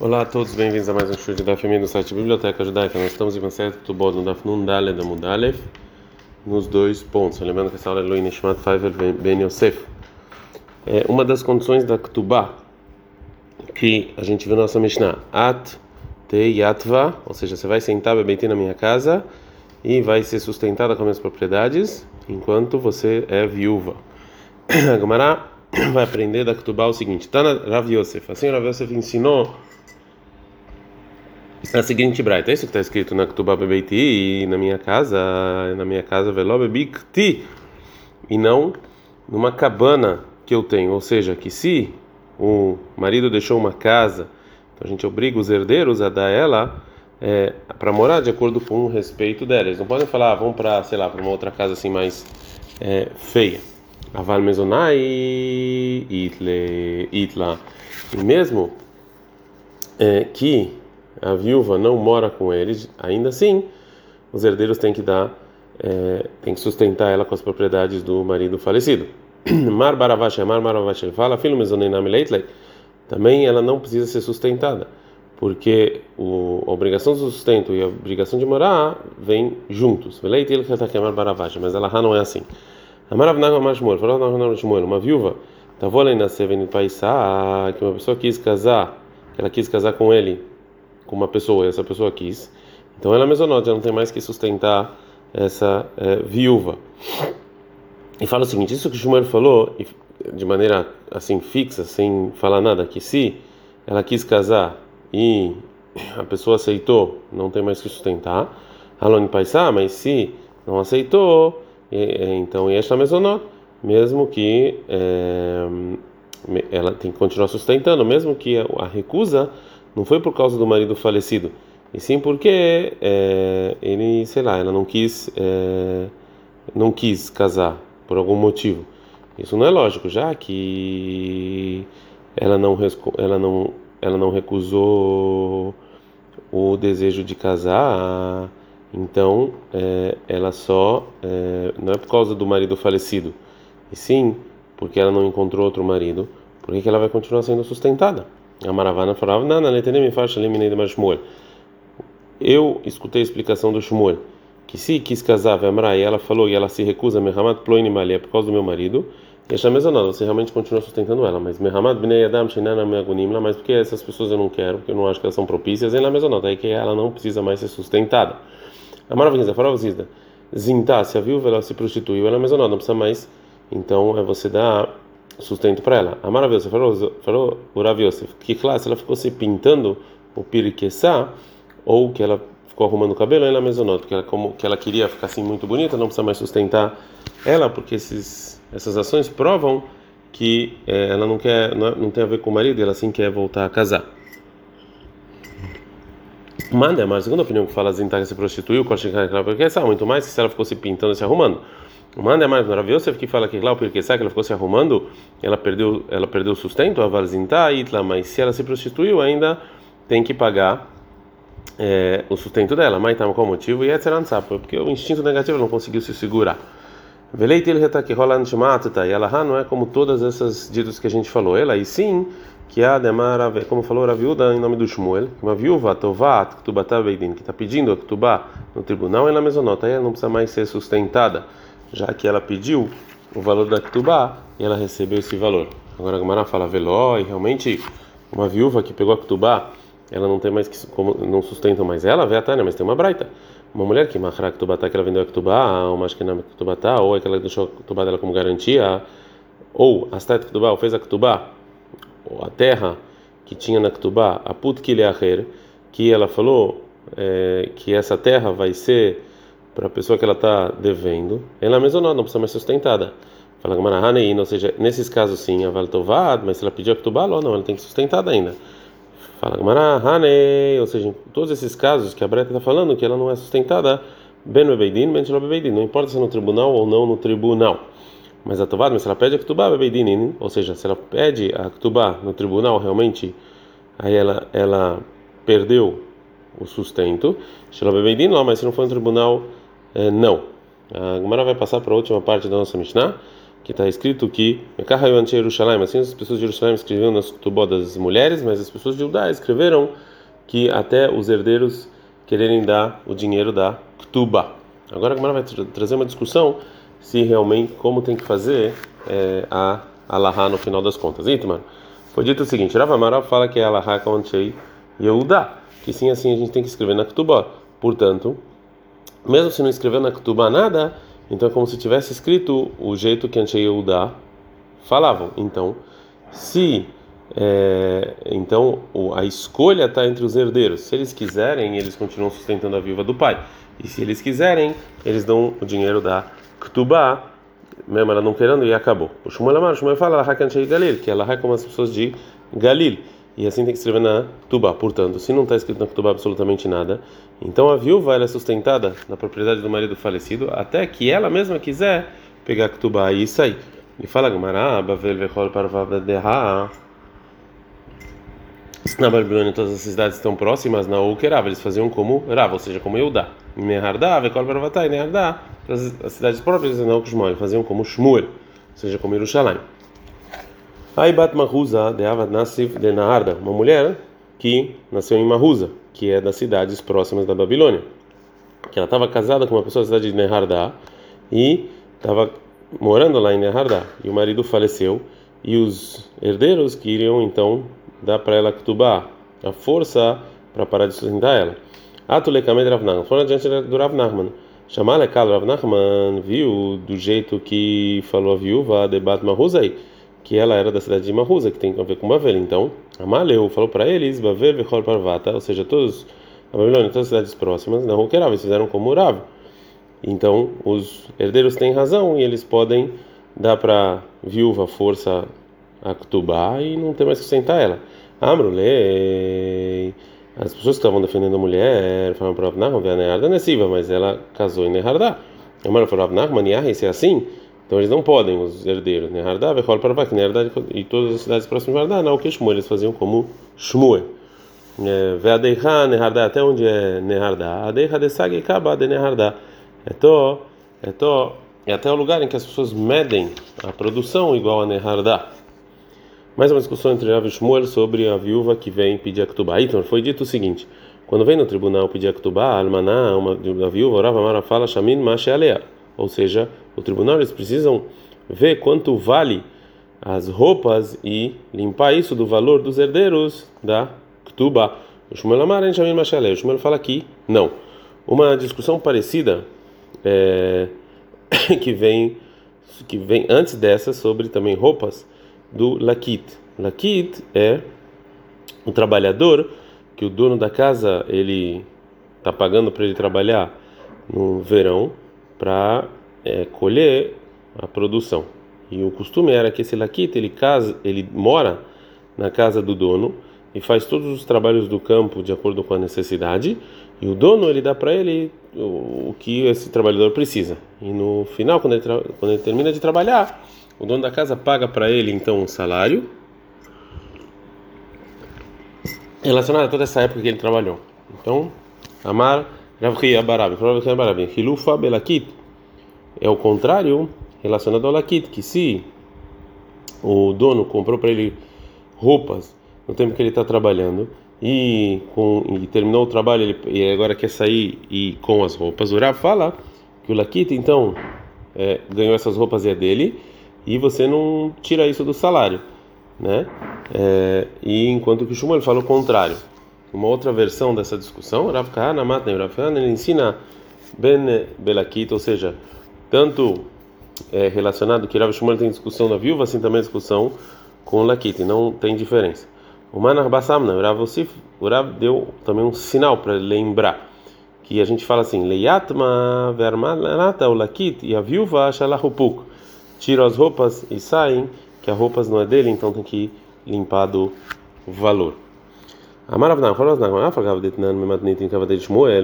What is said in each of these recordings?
Olá a todos, bem-vindos a mais um show de Daf do site Biblioteca Judaica. Nós estamos em Maset Tubod no Daf Nundale da Mudalev, nos dois pontos. Lembrando que essa aula é Luin Nishmat Faiver Ben Yosef. É uma das condições da Ktubá que a gente viu na nossa Mishnah, At Te Yatva, ou seja, você vai sentar bebeitinho na minha casa e vai ser sustentada com minhas propriedades enquanto você é viúva. Gamará vai aprender da Ktubá o seguinte: Tana Rav Yosef, assim Rav Yosef ensinou a seguinte braita, é isso que está escrito na Ketubá Bebeiti e na minha casa, na minha casa veló bebikti e não numa cabana que eu tenho, ou seja, que se o marido deixou uma casa, então a gente obriga os herdeiros a dar ela é, para morar de acordo com o respeito dela. Eles não podem falar, ah, vamos para, sei lá, para uma outra casa assim mais é, feia. Aval itle itla. E mesmo é, que a viúva não mora com eles, ainda assim, os herdeiros têm que dar, é, têm que sustentar ela com as propriedades do marido falecido. Mar Baravash, Mar Maravash, ele fala, filho mezonenam leitlei, também ela não precisa ser sustentada, porque o, a obrigação do sustento e a obrigação de morar vêm juntos. Leitil Mar Baravash, mas ela não é assim. Amarav Nagamash Shmuel, falou Nagamash Shmuel, uma viúva, na Seven Paisá, que uma pessoa quis casar, ela quis casar com ele uma pessoa e essa pessoa quis, então ela mesonota, não tem mais que sustentar essa é, viúva. E fala o seguinte: isso que o Shumer falou, de maneira assim fixa, sem falar nada, que se ela quis casar e a pessoa aceitou, não tem mais que sustentar, Alone Paisá, mas se não aceitou, então esta mesonot, mesmo que é, ela tem que continuar sustentando, mesmo que a recusa não foi por causa do marido falecido, e sim porque é, ele, sei lá, ela não quis, é, não quis casar por algum motivo. Isso não é lógico, já que ela não, ela não, ela não recusou o desejo de casar, então é, ela só é, não é por causa do marido falecido, e sim porque ela não encontrou outro marido, por que ela vai continuar sendo sustentada? A Maravana falava: não, me Shmuel. Eu escutei a explicação do Shmuel que se quis casar, Vemra, e ela falou e ela se recusa, Mehamat Ploini Malia, por causa do meu marido, e a mesma nada, você realmente continua sustentando ela, mas Mehamat Bnei Adam Shinana Meagunim, mas porque essas pessoas eu não quero, porque eu não acho que elas são propícias, e na mesma nota, aí que ela não precisa mais ser sustentada. A Maravilha, a Zizda, Zinta, se a viúva ela se prostituiu, ela é mesma nota, não precisa mais, então é você dar sustento para ela. A maravilhosa falou, falou o Rav Yosef, que classe ela ficou se pintando o piriqueçá ou que ela ficou arrumando o cabelo, ela mesmo nota, que ela como que ela queria ficar assim muito bonita, não precisa mais sustentar ela, porque esses essas ações provam que é, ela não quer não, não, tem a ver com o marido, ela sim quer voltar a casar. Manda, mas a segunda opinião que fala que se prostituiu, porque muito mais que se ela ficou se pintando e se arrumando. Manda mais no Rav que fala que lá o porque sabe que ela ficou se arrumando, ela perdeu, ela perdeu o sustento, a valzinta itla, mas se ela se prostituiu ainda tem que pagar é, o sustento dela. Mas tá qual motivo? E é porque o instinto negativo não conseguiu se segurar. Veleitil que rola e ela não é como todas essas ditos que a gente falou. Ela e sim que a demara, como falou a viúva em nome do Shmuel, uma viúva tovat ktubata beidin que está pedindo a ktubá no tribunal, ela mesma nota, ela não precisa mais ser sustentada já que ela pediu o valor da Ketubá e ela recebeu esse valor. Agora a Gamara fala veló e realmente uma viúva que pegou a Ketubá, ela não tem mais que como não sustenta mais ela, vê a Tânia, mas tem uma braita. Uma mulher que machra Ketubá que ela vendeu a Ketubá, ou mais que na Ketubá ou é que ela deixou a Ketubá dela como garantia, ou a Stat Ketubá, ou fez a Ketubá, ou a terra que tinha na Ketubá, a Put Kileacher, que ela falou é, que essa terra vai ser para a pessoa que ela está devendo, ela mesma não, não precisa mais sustentada. Fala Gamara ou seja, nesses casos sim, a Valtovad, mas se ela pedir a Ktubal, não, ela tem que sustentada ainda. Fala Gamara ou seja, em todos esses casos que a Breta está falando que ela não é sustentada, Ben Bebeidin, Ben Bebeidin, não importa se é no tribunal ou não no tribunal. Mas a Tovad, mas se ela pede a Ktubá, Bebeidin, ou seja, se ela pede a Ktubá no tribunal, realmente, aí ela, ela perdeu o sustento. Bebeidin, mas se não for no tribunal é, não. A Gemara vai passar para a última parte da nossa Mishnah, que está escrito que assim as pessoas de Jerusalém escreviam nas tubó das mulheres, mas as pessoas de Judá escreveram que até os herdeiros quererem dar o dinheiro da Ktuba. Agora a Gemara vai trazer uma discussão se realmente como tem que fazer é, a Alaha no final das contas. Itmar, foi dito o seguinte: Rav Amaral fala que é Alaha Konchei Yehuda, que sim, assim a gente tem que escrever na Ktuba. Portanto, mesmo se não escrever na Ktuba nada, então é como se tivesse escrito o jeito que Anshei Yehuda falavam. Então, se é, então a escolha está entre os herdeiros. Se eles quiserem, eles continuam sustentando a viúva do pai. E se eles quiserem, eles dão o dinheiro da Ktubá, mesmo ela não querendo, e acabou. O Shmuel Amar, Shmuel fala, Lahakan Galil, que ela é como as pessoas de Galil. E assim tem que escrever na Ktubá. Portanto, se não está escrito na Ktubá absolutamente nada, então a viúva é sustentada na propriedade do marido falecido até que ela mesma quiser pegar a Ktubá e sair. E fala, Gamara, Bavel Vechol Parvav Deha na Babilônia todas as cidades estão próximas, na Ukerav, eles faziam como Rav, ou seja, como Eudá. Nehardá, Vekol Barvatá, Nehardá, as cidades próprias, não Kushmoel, faziam como Shmuel, ou seja, como Yerushalayim. Aí Bat Mahuza, de Avad de Naharda, uma mulher que nasceu em Mahuza, que é das cidades próximas da Babilônia. Que ela estava casada com uma pessoa da cidade de Nehardá e estava morando lá em Nehardá. E o marido faleceu e os herdeiros queriam então dá para ela Ktubá, a força para parar de sustentar ela. Atule Kamed Rav Nachman, foram adiante do Rav Nachman. Chamar Lekal Rav Nachman viu do jeito que falou a viúva de Bat Mahuzai, que ela era da cidade de Mahuza, que tem a ver com Bavel. Então, Amaleu falou para eles, Bavel Vechol Parvata, ou seja, todos, a Babilônia, todas as cidades próximas, não Rukerav, eles fizeram como Rav. Então, os herdeiros têm razão e eles podem dar para viúva força a Ktubá e não ter mais que sentar ela. Amrulei. As pessoas que estavam defendendo a mulher falaram para Nessiva, mas ela casou em Nehardá. A mulher falou, Avnachman, Yahya, se é assim, então eles não podem, os herdeiros. Nehardá, Vechol para Vak, Nehardá e todas as cidades próximas de Nehardá, não, o que Shmuel, eles faziam como Shmuel. É, Veadeiha, Nehardá, até onde é Nehardá? Adeiha de Sag e Kaba de Nehardá. É to, é até o lugar em que as pessoas medem a produção igual a Nehardá. Mais uma discussão entre Rav e Shmuel sobre a viúva que vem pedir a Ktubá. Então, foi dito o seguinte: quando vem no tribunal pedir a Ktubá, a Almaná, uma da viúva, Rav Amara fala Shamin Mashalea. Ou seja, o tribunal eles precisam ver quanto vale as roupas e limpar isso do valor dos herdeiros da Ktubá. O Shmuel Amara Shamin Mashalea. O Shmuel fala aqui, não. Uma discussão parecida é, que vem que vem antes dessa sobre também roupas do Lakit. Lakit é o trabalhador que o dono da casa ele está pagando para ele trabalhar no verão para é, colher a produção. E o costume era que esse Lakit ele casa, ele mora na casa do dono e faz todos os trabalhos do campo de acordo com a necessidade e o dono ele dá para ele o, o, que esse trabalhador precisa e no final quando ele, quando ele termina de trabalhar o dono da casa paga para ele então um salário relacionado a toda essa época que ele trabalhou. Então, Amar Ravri Abarabi, Abarabi, Hilufa Belakit é o contrário relacionado ao Lakit, que se o dono comprou para ele roupas no tempo que ele está trabalhando e, com, e terminou o trabalho ele, e agora quer sair e com as roupas, o Rav fala que o Lakit então é, ganhou essas roupas e é dele e você não tira isso do salário, né? É, e enquanto que o Shmuel fala o contrário. Uma outra versão dessa discussão, Rav Kahana Matne, Rav Kahana, ele ensina Ben Belakit, ou seja, tanto é, relacionado que Rav Shmuel tem discussão na viúva, assim também discussão com o Lakit, não tem diferença. O Manar Basamna, Osif, o Rav deu também um sinal para lembrar que a gente fala assim, Leiatma vermanata o Lakit e a viúva Shalahupuk tiram as roupas e saem, que as roupas não é dele, então tem que limpar do valor.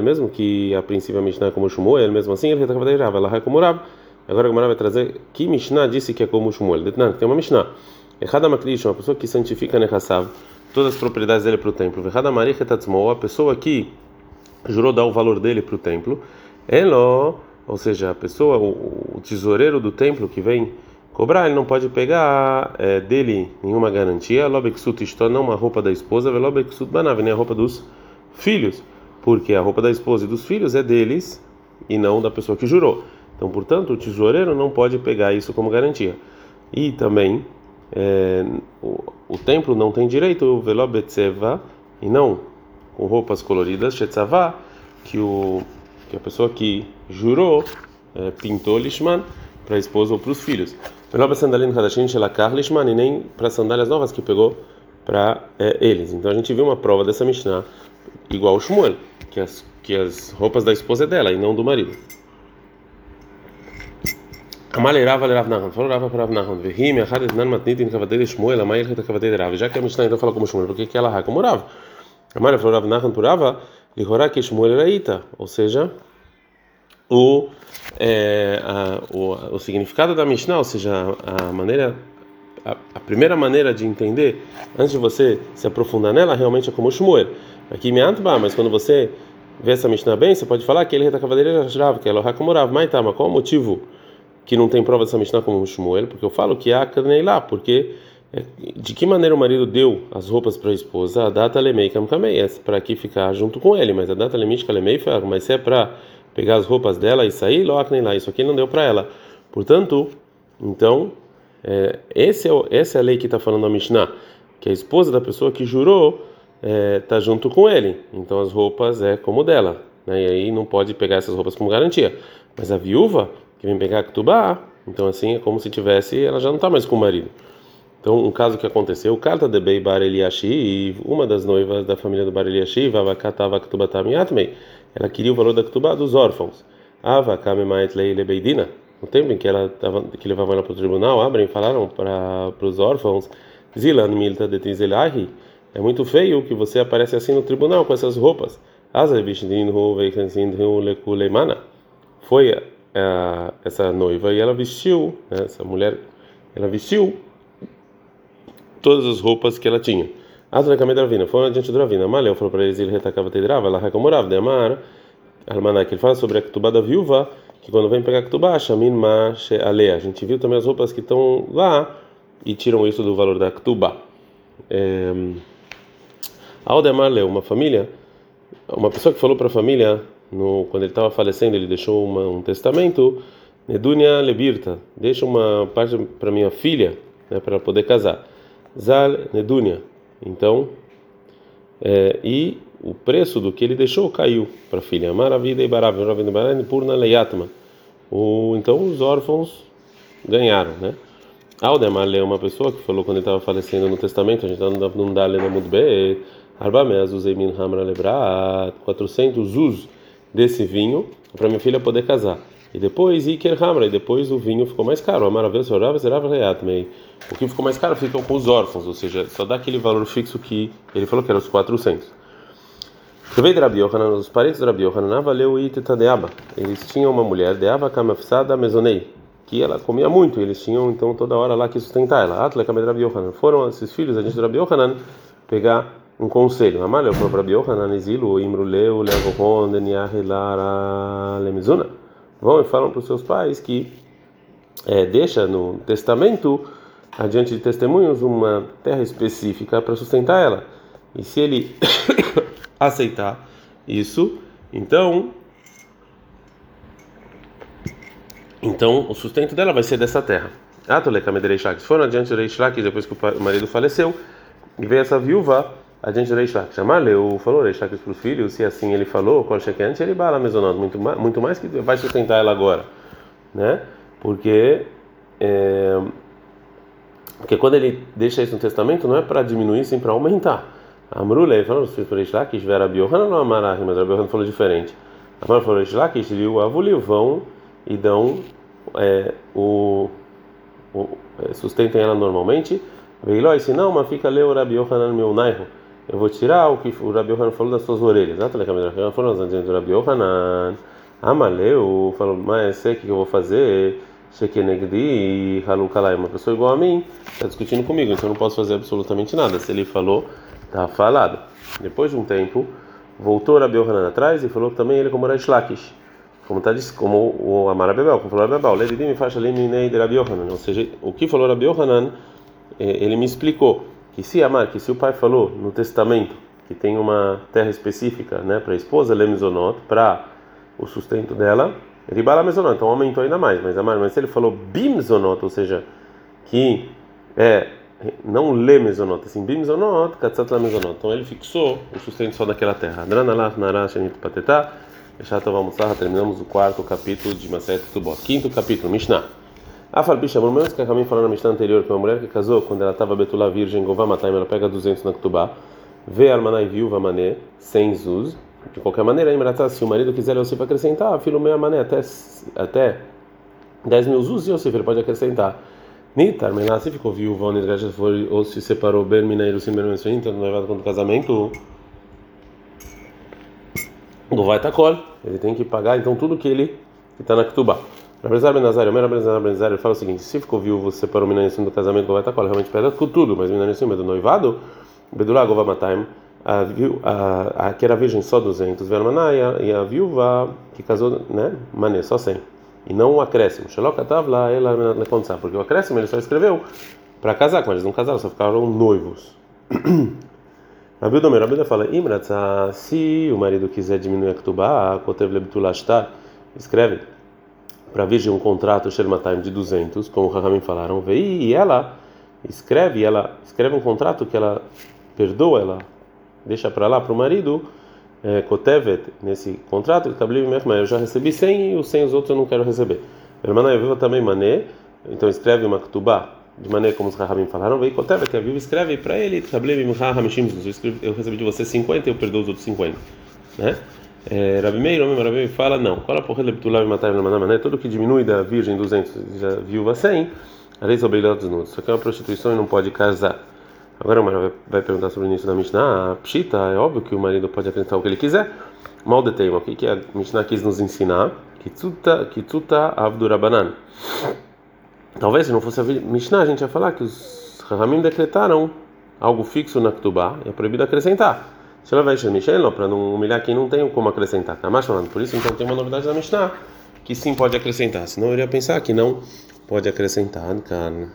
Mesmo que a princípio a Mishnah é como Shmuel, mesmo assim ele ela é como Rav. Agora a Gemara vai trazer que Mishnah disse que é como Shmuel. Tem uma Mishnah. Errada Makrish, uma pessoa que santifica Nechassav, todas as propriedades dele para o templo. Errada Marichet a pessoa que jurou dar o valor dele para o templo. Elo ou seja, a pessoa, o tesoureiro do templo que vem cobrar, ele não pode pegar é, dele nenhuma garantia. Lobexut isto não uma roupa da esposa, velobexut banav, nem a roupa dos filhos, porque a roupa da esposa e dos filhos é deles e não da pessoa que jurou. Então, portanto, o tesoureiro não pode pegar isso como garantia. E também é, o, o, templo não tem direito, velobetzeva, e não com roupas coloridas, shetzavá, que, o, que a pessoa que jurou é, pintou lishman para a esposa ou para os filhos. Velobesandalin hadashin shelakar lishman, e nem para sandálias novas que pegou para é, eles. Então a gente viu uma prova dessa Mishnah igual o Shmuel, que as, que as roupas da esposa é dela e não do marido. Amalei Rava le Rav Nachman, falou Rava para Rav Nachman, vehim achad etnan matnit in kavadei Shmuel, amai elchet kavadei Rav, já que a Mishnah então fala como Shmuel, porque que ela ha como Rav? Amalei falou Rav Nachman por Rava, lihorá que Shmuel era ita, ou seja, o, é, a, o, o significado da Mishnah, ou seja, a maneira a, a, primeira maneira de entender, antes de você se aprofundar nela, realmente é como Shmuel. Aqui me mas quando você vê essa Mishnah bem, você pode falar que ele é da cavaleira Rav, que é Elohá como Rav. Mas tá, mas qual o motivo? que não tem prova dessa Mishnah como Shmuel, porque eu falo que há lá, porque é, de que maneira o marido deu as roupas para a esposa? A data lemei kamei, é para que ficar junto com ele, mas a data lemei mas se é para pegar as roupas dela e sair, loacnei lá, isso aqui não deu para ela. Portanto, então, é, esse é, essa é a lei que está falando a Mishnah, que a esposa da pessoa que jurou está é, junto com ele, então as roupas é como dela, né? e aí não pode pegar essas roupas como garantia. Mas a viúva que vem pegar Ktubá, então assim é como se tivesse, ela já não está mais com o marido. Então, um caso que aconteceu, Karta de Bei Bar Eliashi, uma das noivas da família do Bar Eliashi, Vavakatava Ktubatam Yatmei, ela queria o valor da Ktubá dos órfãos. Avakame Mait Leile Beidina, no tempo em que ela tava, que levavam ela para o tribunal, abrem falaram para os órfãos, Zilan Milta de Tizelahi, é muito feio que você aparece assim no tribunal com essas roupas. Foi a, essa noiva e ela vestiu, né, essa mulher, ela vestiu todas as roupas que ela tinha. Asra Kamed Ravina, foi adiante do Ravina. Maleu falou para eles, ele retacava tedrava, ela recomorava, de Amar, Almanak, ele fala sobre a Ketubá da viúva, que quando vem pegar a Ketubá, Shamin Ma Alea. A gente viu também as roupas que estão lá e tiram isso do valor da Ketubá. É, Aldemar leu, uma família, uma pessoa que falou para a família, no, quando ele estava falecendo, ele deixou uma, um testamento, Nedunia Lebirta, deixa uma parte para minha filha, né, para poder casar. Zal Nedunia. Então, é, e o preço do que ele deixou caiu para a filha. Maravilha e Barav, Purna Leyatma. Então os órfãos ganharam, né? Aldemar é uma pessoa que falou quando ele estava falecendo no testamento, a gente dá, não dá lendo muito bem, Arba Meaz Emin Hamra Lebrat, 400 us desse vinho para minha filha poder casar. E depois Iker Hamra, e depois o vinho ficou mais caro. A maravilha serava serava reatmei. O que ficou mais caro ficam com os órfãos, ou seja, só dá aquele valor fixo que ele falou que era os 400. Veio de Rabi Yohanan, os parentes de Rabi Yohanan, valeu Iteta deaba. Eles tinham uma mulher, deaba kamafsada mesonei, que ela comia muito, eles tinham então toda hora lá que sustentar ela. Atle kamed Rabi Yohanan. Foram esses filhos, a gente de Rabi Yohanan, pegar um conselho. Amaleu falou para Biohanan, Izilu, Imruleu, Levohon, Deniahilara, Lemizuna. Vão e falam para os seus pais que é, deixa no testamento, adiante de testemunhos, uma terra específica para sustentar ela. E se ele aceitar isso, então então o sustento dela vai ser dessa terra. Atole Kamedereishak. Se foram adiante de Reishlak, depois que o marido faleceu, e veio essa viúva a gente Reish Lakish Amaleu falou Reish Lakish para os filhos, se assim ele falou, cheque antes ele bala mesonot, muito mais, muito mais que vai sustentar ela agora, né? Porque é, porque quando ele deixa isso no testamento não é para diminuir, sim para aumentar. Amrule, ele falou os filhos para Reish Lakish, Vera Biohana não Amarahi, mas a Biohana falou diferente. Amar falou Reish Lakish, o Avulil vão e dão é, o, o é, sustentem ela normalmente. Veiloi, se não, mas fica leu Rabi Yohanan meu nairo eu vou tirar o que o Rabi Yohanan falou das suas orelhas. Foram as antes do Rabi Yohanan. Amaleu falou, mas sei o que eu vou fazer. Shekenegdi Halukalai, uma pessoa igual a mim, está discutindo comigo, então eu não posso fazer absolutamente nada. Se ele falou, está falado. Depois de um tempo, voltou Rabi Yohanan atrás e falou também ele como era Shlakish. como tá como o Amar Bebel, como falou Bebel, Ledidim faixa liminei de Rabi Yohanan, ou seja, o que falou Rabi Yohanan, ele me explicou que se Amar, que se o pai falou no testamento que tem uma terra específica, né, para a esposa, Lemizonot, para o sustento dela, Ribala Mezonot, então aumentou ainda mais, mas Amar, mas se ele falou Bimzonot, ou seja, que é não lê mesonot, assim, bim mesonot, katzat la mesonot. Então ele fixou o sustento só daquela terra. Dranalach narash anit patetá. Terminamos o quarto capítulo de Maset Tubot. Quinto capítulo, Mishnah. Afal Bisha, pelo menos que a Kamim falou na Mishnah anterior, que uma mulher que casou quando ela estava betulá virgem, gová matai, ela pega 200 na Ktubá, vê almanai viúva mané, sem zuz. De qualquer maneira, se o marido quiser Yosef acrescentar, filho meia mané, até, até 10 mil zuz, Yosef ele pode acrescentar. Nitar, Menassi ficou viúva, ou se separou Ben Mineiro, Sim Ben Mensuim, então noivado quando casamento, não vai col, ele tem que pagar então tudo que ele está na Ketubá. Rabezar Benazar, o Rabezar Benazar, ele fala o seguinte: se ficou viúvo, separou Mineiro do casamento, vai col, realmente pega tudo, mas Mineiro é do noivado, Bedulá Gova Mataim, a, a, a, que era virgem só 200, Vermaná, e a, e a viúva que casou, né, Mané, só 100 e não o acréscimo. lá, ela porque o acréscimo ele só escreveu para casar, mas eles não casaram, só ficaram noivos. Rabi Domer, Rabi fala, Imratza, se o marido quiser diminuir a ketubá, kotev lebtulashtar, escreve para a virgem um contrato Shermatime de 200, como o Rahamim falaram, veio e ela escreve, ela escreve um contrato que ela perdoa, ela deixa para lá para o marido é, Kotevet, nesse contrato, eu já recebi 100 e os 100 os outros eu não quero receber. Irmã viva também mané, então escreve uma ktubá, de maneira como os Rahamim falaram, veio Kotevet, a viva escreve para ele, eu recebi de você 50 e eu perdoo os outros 50. Né? É, Rabi Meir, homem Rabi fala, não, qual a porra de Betulav matar na tudo que diminui da virgem 200 já viúva 100, a lei sobre os nudos, isso aqui é uma prostituição e não pode casar. Agora o marido vai perguntar sobre o início da Mishnah. A Pshita, é óbvio que o marido pode acrescentar o que ele quiser. Mal de tema, o que a Mishnah quis nos ensinar? Kitsuta, kitsuta avdurabanan. Talvez se não fosse a Mishnah, a gente ia falar que os Rahamim decretaram algo fixo na Ktubá e é proibido acrescentar. Se ela vai encher Michel, para não humilhar quem não tem como acrescentar. Tá mais falando. Por isso, então, tem uma novidade da Mishnah que sim pode acrescentar. Senão eu iria pensar que não pode acrescentar, cara.